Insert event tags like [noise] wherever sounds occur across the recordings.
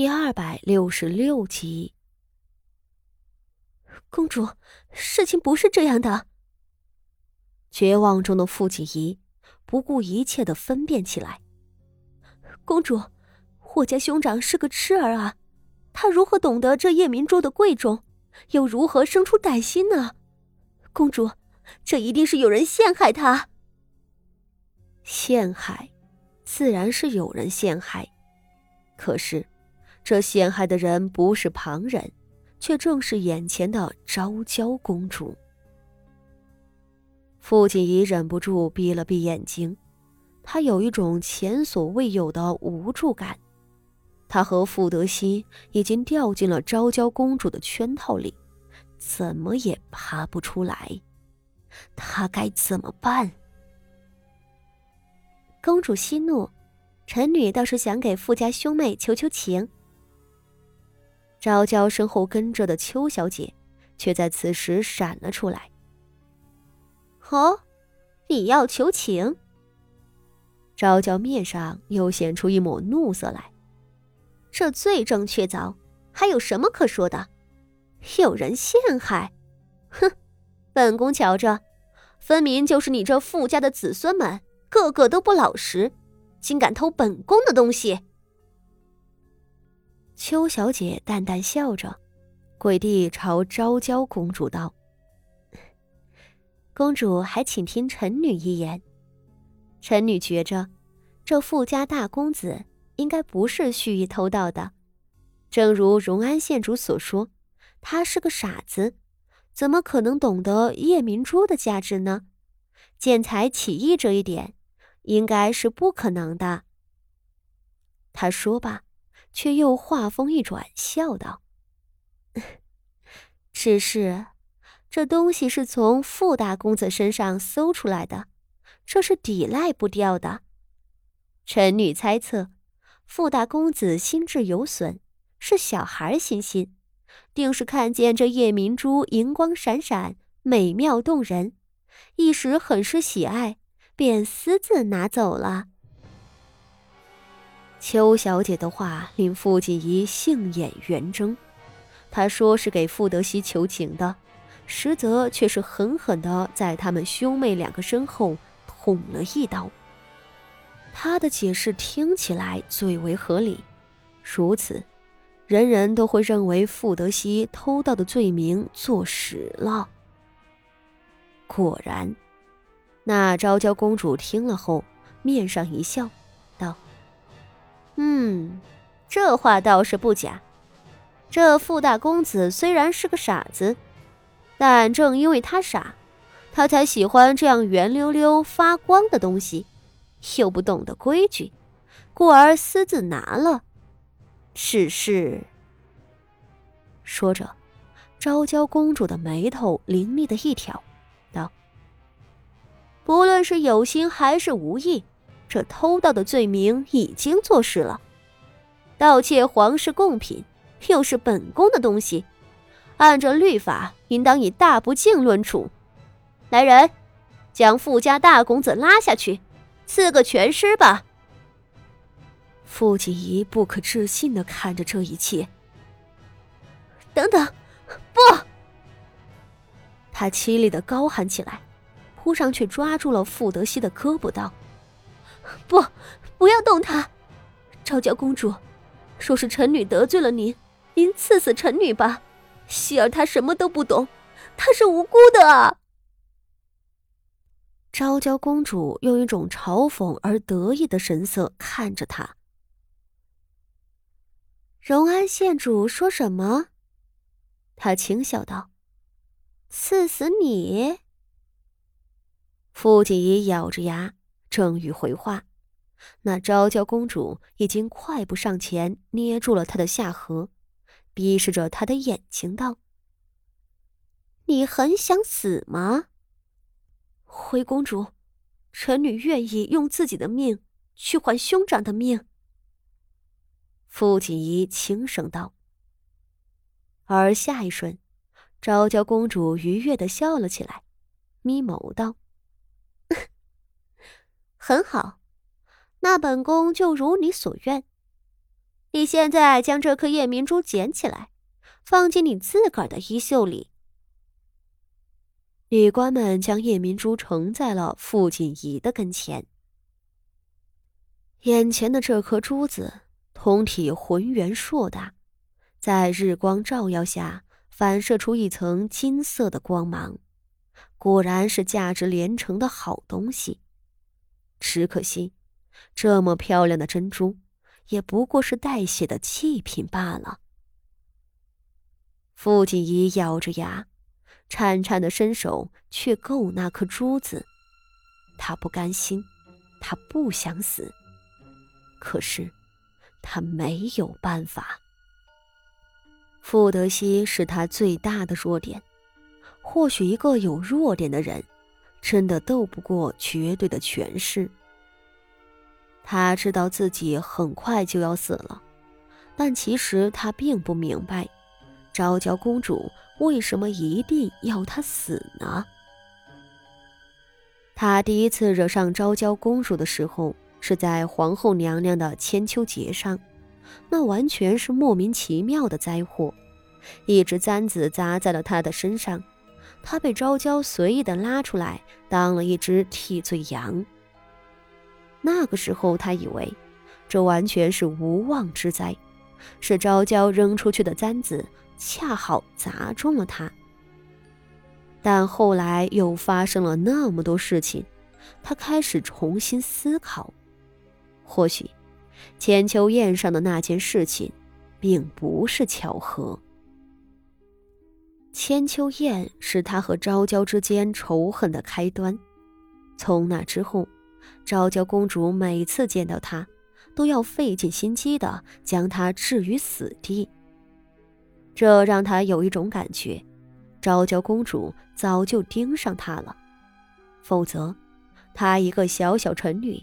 第二百六十六集，公主，事情不是这样的。绝望中的傅锦仪不顾一切的分辨起来。公主，我家兄长是个痴儿啊，他如何懂得这夜明珠的贵重，又如何生出歹心呢？公主，这一定是有人陷害他。陷害，自然是有人陷害，可是。这陷害的人不是旁人，却正是眼前的昭娇公主。父亲已忍不住闭了闭眼睛，他有一种前所未有的无助感。他和傅德熙已经掉进了昭娇公主的圈套里，怎么也爬不出来。他该怎么办？公主息怒，臣女倒是想给傅家兄妹求求情。昭娇身后跟着的邱小姐，却在此时闪了出来。哦，你要求情？昭娇面上又显出一抹怒色来。这罪证确凿，还有什么可说的？有人陷害？哼，本宫瞧着，分明就是你这傅家的子孙们，个个都不老实，竟敢偷本宫的东西！邱小姐淡淡笑着，跪地朝昭娇公主道：“公主还请听臣女一言。臣女觉着，这富家大公子应该不是蓄意偷盗的。正如荣安县主所说，他是个傻子，怎么可能懂得夜明珠的价值呢？见财起意这一点，应该是不可能的。”他说罢。却又话锋一转，笑道：“ [laughs] 只是这东西是从傅大公子身上搜出来的，这是抵赖不掉的。臣女猜测，傅大公子心智有损，是小孩心心，定是看见这夜明珠银光闪闪，美妙动人，一时很是喜爱，便私自拿走了。”邱小姐的话令傅锦仪杏眼圆睁，她说是给傅德熙求情的，实则却是狠狠的在他们兄妹两个身后捅了一刀。她的解释听起来最为合理，如此，人人都会认为傅德熙偷盗的罪名坐实了。果然，那昭娇公主听了后，面上一笑，嗯，这话倒是不假。这傅大公子虽然是个傻子，但正因为他傻，他才喜欢这样圆溜溜发光的东西，又不懂得规矩，故而私自拿了。只是……说着，昭娇公主的眉头凌厉的一挑，道：“不论是有心还是无意。”这偷盗的罪名已经坐实了，盗窃皇室贡品，又是本宫的东西，按照律法，应当以大不敬论处。来人，将富家大公子拉下去，赐个全尸吧。傅锦仪不可置信的看着这一切。等等，不！他凄厉的高喊起来，扑上去抓住了傅德熙的胳膊，道。不，不要动他！昭娇公主，若是臣女得罪了您，您赐死臣女吧。希儿她什么都不懂，她是无辜的啊！昭娇公主用一种嘲讽而得意的神色看着他。荣安县主说什么？他轻笑道：“赐死你。”傅锦仪咬着牙。正欲回话，那昭娇公主已经快步上前，捏住了他的下颌，逼视着他的眼睛道：“你很想死吗？回公主，臣女愿意用自己的命去换兄长的命。”傅锦仪轻声道。而下一瞬，昭娇公主愉悦的笑了起来，眯眸道。很好，那本宫就如你所愿。你现在将这颗夜明珠捡起来，放进你自个儿的衣袖里。女官们将夜明珠呈在了傅锦仪的跟前。眼前的这颗珠子，通体浑圆硕大，在日光照耀下反射出一层金色的光芒，果然是价值连城的好东西。只可惜，这么漂亮的珍珠。也不过是带血的祭品罢了。傅锦仪咬着牙，颤颤的伸手去够那颗珠子。他不甘心，他不想死，可是他没有办法。傅德熙是他最大的弱点。或许一个有弱点的人，真的斗不过绝对的权势。他知道自己很快就要死了，但其实他并不明白，昭娇公主为什么一定要他死呢？他第一次惹上昭娇公主的时候，是在皇后娘娘的千秋节上，那完全是莫名其妙的灾祸，一只簪子砸在了她的身上，他被昭娇随意的拉出来，当了一只替罪羊。那个时候，他以为这完全是无妄之灾，是昭娇扔出去的簪子恰好砸中了他。但后来又发生了那么多事情，他开始重新思考：或许千秋宴上的那件事情，并不是巧合。千秋宴是他和昭娇之间仇恨的开端，从那之后。昭娇公主每次见到他，都要费尽心机的将他置于死地。这让他有一种感觉，昭娇公主早就盯上他了。否则，她一个小小臣女，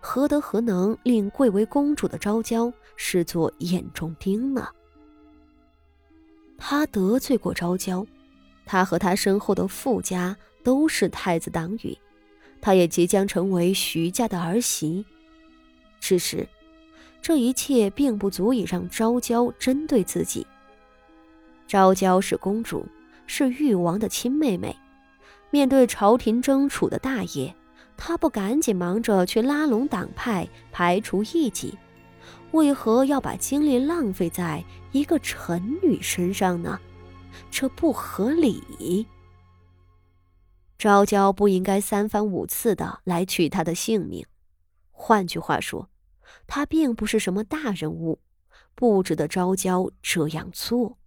何德何能令贵为公主的昭娇视作眼中钉呢？他得罪过昭娇，他和他身后的傅家都是太子党羽。她也即将成为徐家的儿媳，只是这一切并不足以让昭娇针对自己。昭娇是公主，是誉王的亲妹妹，面对朝廷争储的大业，她不赶紧忙着去拉拢党派、排除异己，为何要把精力浪费在一个臣女身上呢？这不合理。昭娇不应该三番五次的来取他的性命。换句话说，他并不是什么大人物，不值得昭娇这样做。